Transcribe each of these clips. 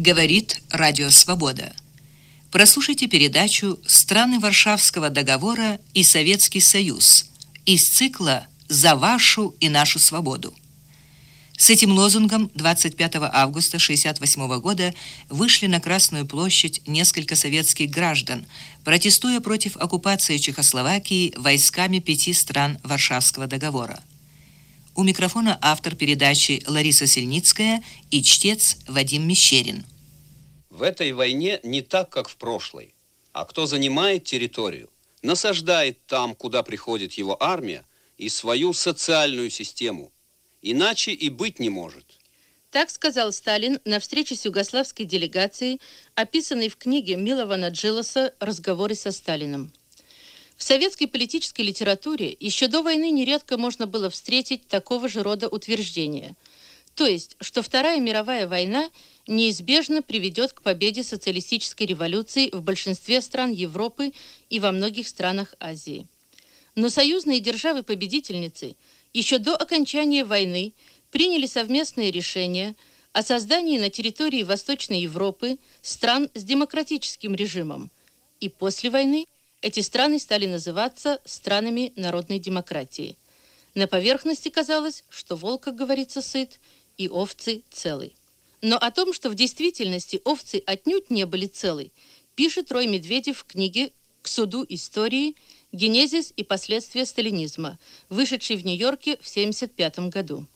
Говорит Радио Свобода. Прослушайте передачу «Страны Варшавского договора и Советский Союз» из цикла «За вашу и нашу свободу». С этим лозунгом 25 августа 1968 года вышли на Красную площадь несколько советских граждан, протестуя против оккупации Чехословакии войсками пяти стран Варшавского договора. У микрофона автор передачи Лариса Сельницкая и чтец Вадим Мещерин. В этой войне не так, как в прошлой. А кто занимает территорию, насаждает там, куда приходит его армия, и свою социальную систему. Иначе и быть не может. Так сказал Сталин на встрече с югославской делегацией, описанной в книге Милована Джилоса «Разговоры со Сталиным». В советской политической литературе еще до войны нередко можно было встретить такого же рода утверждения. То есть, что Вторая мировая война – неизбежно приведет к победе социалистической революции в большинстве стран Европы и во многих странах Азии. Но союзные державы-победительницы еще до окончания войны приняли совместное решение о создании на территории Восточной Европы стран с демократическим режимом. И после войны эти страны стали называться странами народной демократии. На поверхности казалось, что волк, как говорится, сыт, и овцы целы. Но о том, что в действительности овцы отнюдь не были целы, пишет Рой Медведев в книге «К суду истории. Генезис и последствия сталинизма», вышедшей в Нью-Йорке в 1975 году.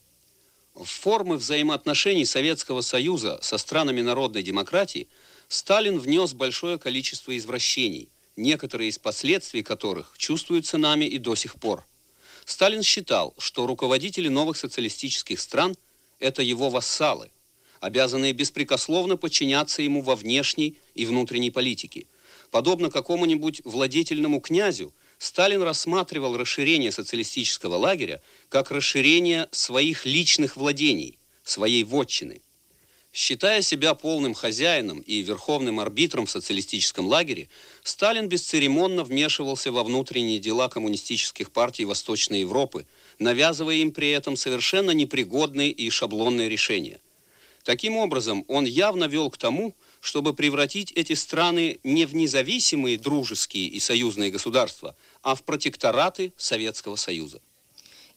Формы взаимоотношений Советского Союза со странами народной демократии Сталин внес большое количество извращений, некоторые из последствий которых чувствуются нами и до сих пор. Сталин считал, что руководители новых социалистических стран – это его вассалы – обязанные беспрекословно подчиняться ему во внешней и внутренней политике. Подобно какому-нибудь владетельному князю, Сталин рассматривал расширение социалистического лагеря как расширение своих личных владений, своей вотчины. Считая себя полным хозяином и верховным арбитром в социалистическом лагере, Сталин бесцеремонно вмешивался во внутренние дела коммунистических партий Восточной Европы, навязывая им при этом совершенно непригодные и шаблонные решения – Таким образом, он явно вел к тому, чтобы превратить эти страны не в независимые дружеские и союзные государства, а в протектораты Советского Союза.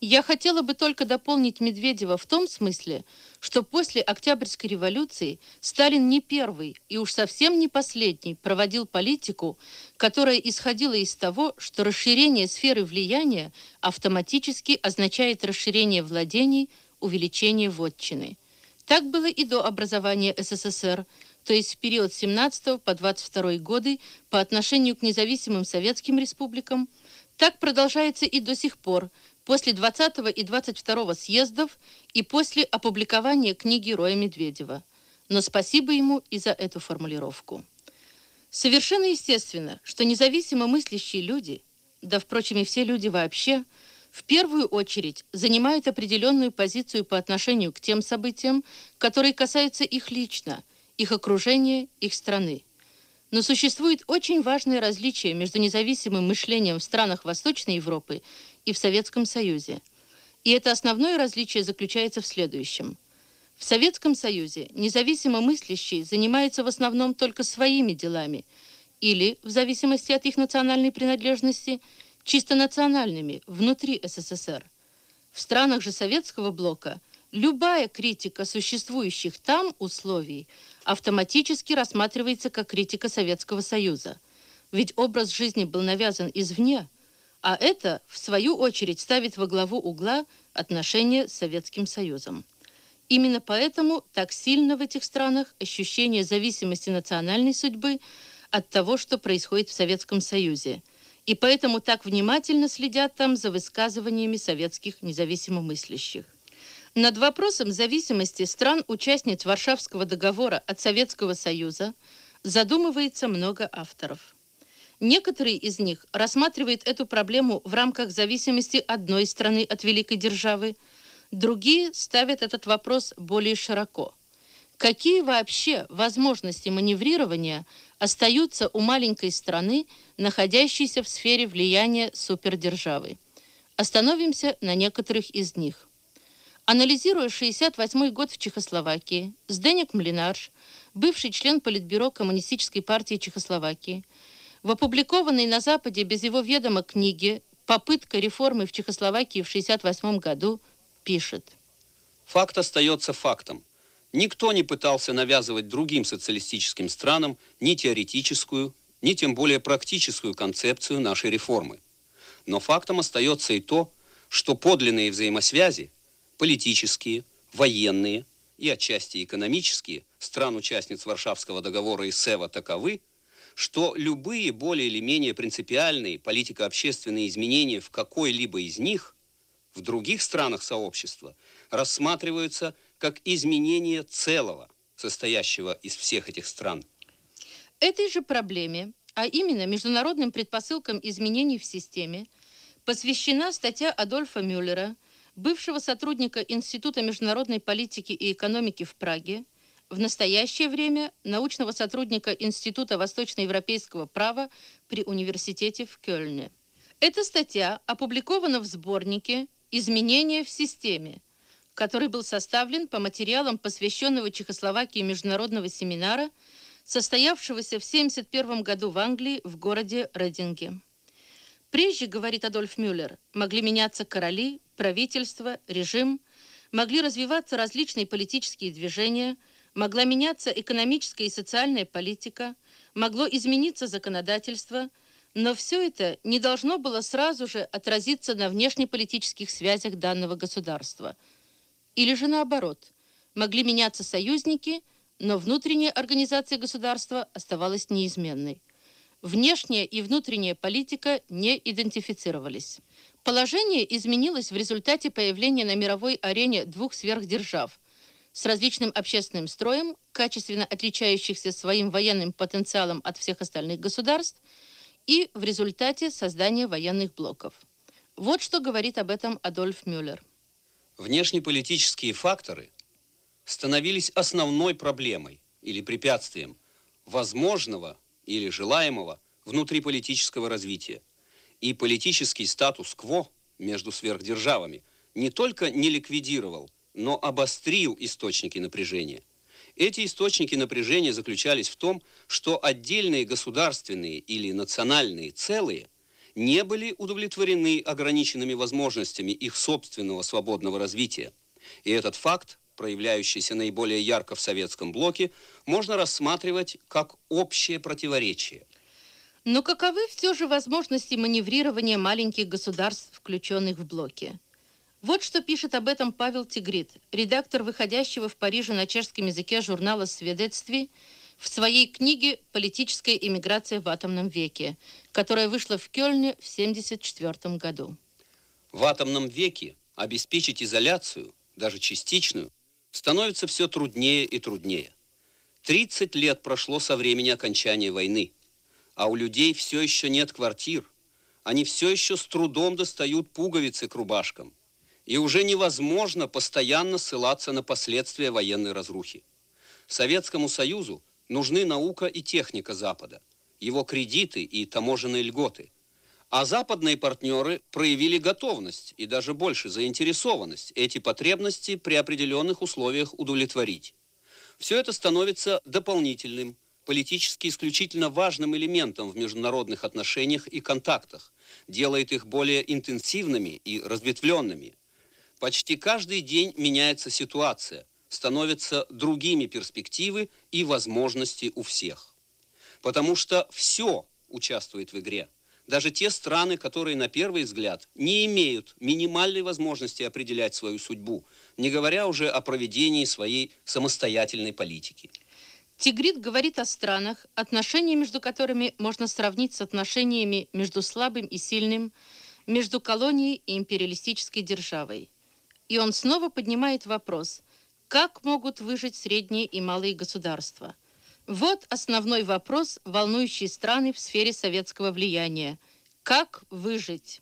Я хотела бы только дополнить Медведева в том смысле, что после Октябрьской революции Сталин не первый и уж совсем не последний проводил политику, которая исходила из того, что расширение сферы влияния автоматически означает расширение владений, увеличение вотчины – так было и до образования СССР, то есть в период с 17 по 22 годы по отношению к независимым советским республикам. Так продолжается и до сих пор, после 20 и 22 съездов и после опубликования книги Роя Медведева. Но спасибо ему и за эту формулировку. Совершенно естественно, что независимо мыслящие люди, да, впрочем, и все люди вообще – в первую очередь занимают определенную позицию по отношению к тем событиям, которые касаются их лично, их окружения, их страны. Но существует очень важное различие между независимым мышлением в странах Восточной Европы и в Советском Союзе. И это основное различие заключается в следующем. В Советском Союзе независимо мыслящие занимаются в основном только своими делами или, в зависимости от их национальной принадлежности, чисто национальными внутри СССР. В странах же советского блока любая критика существующих там условий автоматически рассматривается как критика Советского Союза. Ведь образ жизни был навязан извне, а это, в свою очередь, ставит во главу угла отношения с Советским Союзом. Именно поэтому так сильно в этих странах ощущение зависимости национальной судьбы от того, что происходит в Советском Союзе – и поэтому так внимательно следят там за высказываниями советских независимо мыслящих. Над вопросом зависимости стран-участниц Варшавского договора от Советского Союза задумывается много авторов. Некоторые из них рассматривают эту проблему в рамках зависимости одной страны от великой державы, другие ставят этот вопрос более широко. Какие вообще возможности маневрирования остаются у маленькой страны, находящейся в сфере влияния супердержавы. Остановимся на некоторых из них. Анализируя 68 год в Чехословакии, Сденек Млинарш, бывший член Политбюро Коммунистической партии Чехословакии, в опубликованной на Западе без его ведома книге «Попытка реформы в Чехословакии в 68 году» пишет. Факт остается фактом. Никто не пытался навязывать другим социалистическим странам ни теоретическую, ни тем более практическую концепцию нашей реформы. Но фактом остается и то, что подлинные взаимосвязи, политические, военные и отчасти экономические, стран-участниц Варшавского договора и СЭВа таковы, что любые более или менее принципиальные политико-общественные изменения в какой-либо из них в других странах сообщества рассматриваются как изменение целого, состоящего из всех этих стран. Этой же проблеме, а именно международным предпосылкам изменений в системе, посвящена статья Адольфа Мюллера, бывшего сотрудника Института международной политики и экономики в Праге, в настоящее время научного сотрудника Института восточноевропейского права при университете в Кёльне. Эта статья опубликована в сборнике «Изменения в системе», который был составлен по материалам посвященного Чехословакии международного семинара, состоявшегося в 1971 году в Англии в городе Рединге. Прежде, говорит Адольф Мюллер, могли меняться короли, правительство, режим, могли развиваться различные политические движения, могла меняться экономическая и социальная политика, могло измениться законодательство, но все это не должно было сразу же отразиться на внешнеполитических связях данного государства. Или же наоборот, могли меняться союзники, но внутренняя организация государства оставалась неизменной. Внешняя и внутренняя политика не идентифицировались. Положение изменилось в результате появления на мировой арене двух сверхдержав с различным общественным строем, качественно отличающихся своим военным потенциалом от всех остальных государств, и в результате создания военных блоков. Вот что говорит об этом Адольф Мюллер. Внешнеполитические факторы становились основной проблемой или препятствием возможного или желаемого внутриполитического развития. И политический статус-кво между сверхдержавами не только не ликвидировал, но обострил источники напряжения. Эти источники напряжения заключались в том, что отдельные государственные или национальные целые не были удовлетворены ограниченными возможностями их собственного свободного развития. И этот факт проявляющийся наиболее ярко в советском блоке, можно рассматривать как общее противоречие. Но каковы все же возможности маневрирования маленьких государств, включенных в блоки? Вот что пишет об этом Павел Тигрит, редактор выходящего в Париже на чешском языке журнала «Сведетствий», в своей книге «Политическая иммиграция в атомном веке», которая вышла в Кёльне в 1974 году. В атомном веке обеспечить изоляцию, даже частичную, становится все труднее и труднее. 30 лет прошло со времени окончания войны, а у людей все еще нет квартир. Они все еще с трудом достают пуговицы к рубашкам. И уже невозможно постоянно ссылаться на последствия военной разрухи. Советскому Союзу нужны наука и техника Запада, его кредиты и таможенные льготы – а западные партнеры проявили готовность и даже больше заинтересованность эти потребности при определенных условиях удовлетворить. Все это становится дополнительным, политически исключительно важным элементом в международных отношениях и контактах, делает их более интенсивными и разветвленными. Почти каждый день меняется ситуация, становятся другими перспективы и возможности у всех. Потому что все участвует в игре – даже те страны, которые на первый взгляд не имеют минимальной возможности определять свою судьбу, не говоря уже о проведении своей самостоятельной политики. Тигрит говорит о странах, отношения между которыми можно сравнить с отношениями между слабым и сильным, между колонией и империалистической державой. И он снова поднимает вопрос, как могут выжить средние и малые государства – вот основной вопрос, волнующий страны в сфере советского влияния. Как выжить?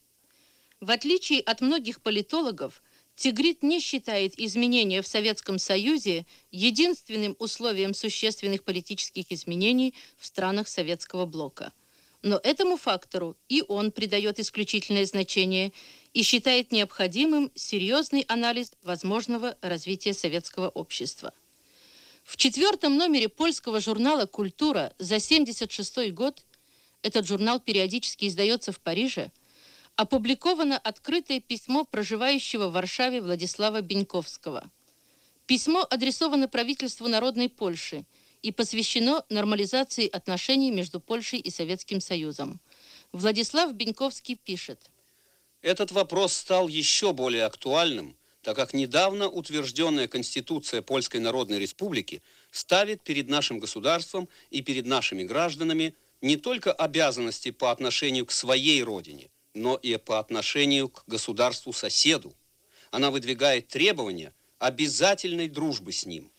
В отличие от многих политологов, Тигрит не считает изменения в Советском Союзе единственным условием существенных политических изменений в странах Советского блока. Но этому фактору и он придает исключительное значение и считает необходимым серьезный анализ возможного развития советского общества. В четвертом номере польского журнала «Культура» за 1976 год, этот журнал периодически издается в Париже, опубликовано открытое письмо проживающего в Варшаве Владислава Беньковского. Письмо адресовано правительству Народной Польши и посвящено нормализации отношений между Польшей и Советским Союзом. Владислав Беньковский пишет. Этот вопрос стал еще более актуальным, так как недавно утвержденная Конституция Польской Народной Республики ставит перед нашим государством и перед нашими гражданами не только обязанности по отношению к своей родине, но и по отношению к государству-соседу. Она выдвигает требования обязательной дружбы с ним.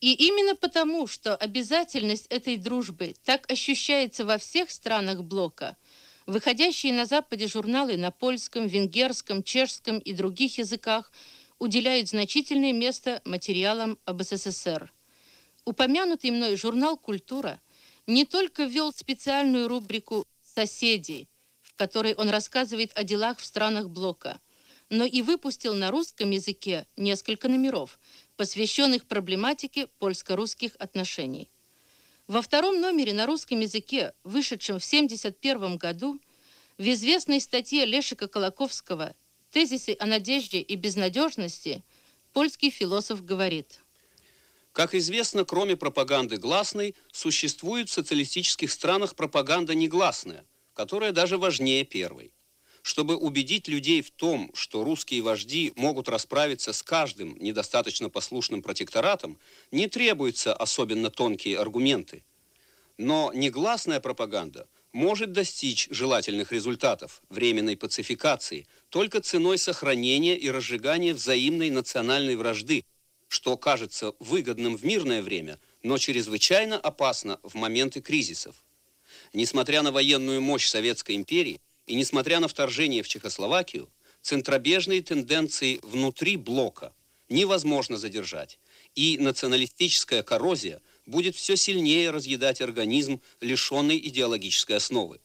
И именно потому, что обязательность этой дружбы так ощущается во всех странах блока, выходящие на Западе журналы на польском, венгерском, чешском и других языках уделяют значительное место материалам об СССР. Упомянутый мной журнал «Культура» не только ввел специальную рубрику «Соседи», которой он рассказывает о делах в странах блока, но и выпустил на русском языке несколько номеров, посвященных проблематике польско-русских отношений. Во втором номере на русском языке, вышедшем в 1971 году, в известной статье Лешика Колоковского «Тезисы о надежде и безнадежности» польский философ говорит – как известно, кроме пропаганды гласной, существует в социалистических странах пропаганда негласная, которая даже важнее первой. Чтобы убедить людей в том, что русские вожди могут расправиться с каждым недостаточно послушным протекторатом, не требуются особенно тонкие аргументы. Но негласная пропаганда может достичь желательных результатов временной пацификации только ценой сохранения и разжигания взаимной национальной вражды, что кажется выгодным в мирное время, но чрезвычайно опасно в моменты кризисов. Несмотря на военную мощь Советской империи и несмотря на вторжение в Чехословакию, центробежные тенденции внутри блока невозможно задержать, и националистическая коррозия будет все сильнее разъедать организм, лишенный идеологической основы.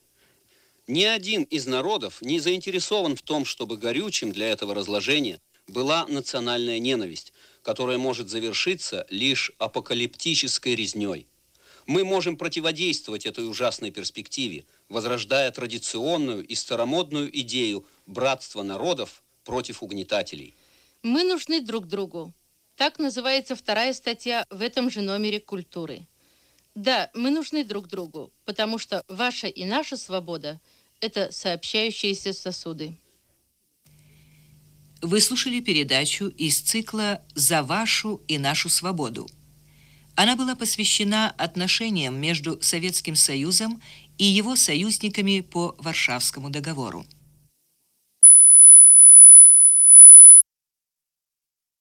Ни один из народов не заинтересован в том, чтобы горючим для этого разложения была национальная ненависть, которая может завершиться лишь апокалиптической резней. Мы можем противодействовать этой ужасной перспективе, возрождая традиционную и старомодную идею братства народов против угнетателей. Мы нужны друг другу. Так называется вторая статья в этом же номере «Культуры». Да, мы нужны друг другу, потому что ваша и наша свобода – это сообщающиеся сосуды. Вы слушали передачу из цикла «За вашу и нашу свободу». Она была посвящена отношениям между Советским Союзом и его союзниками по Варшавскому договору.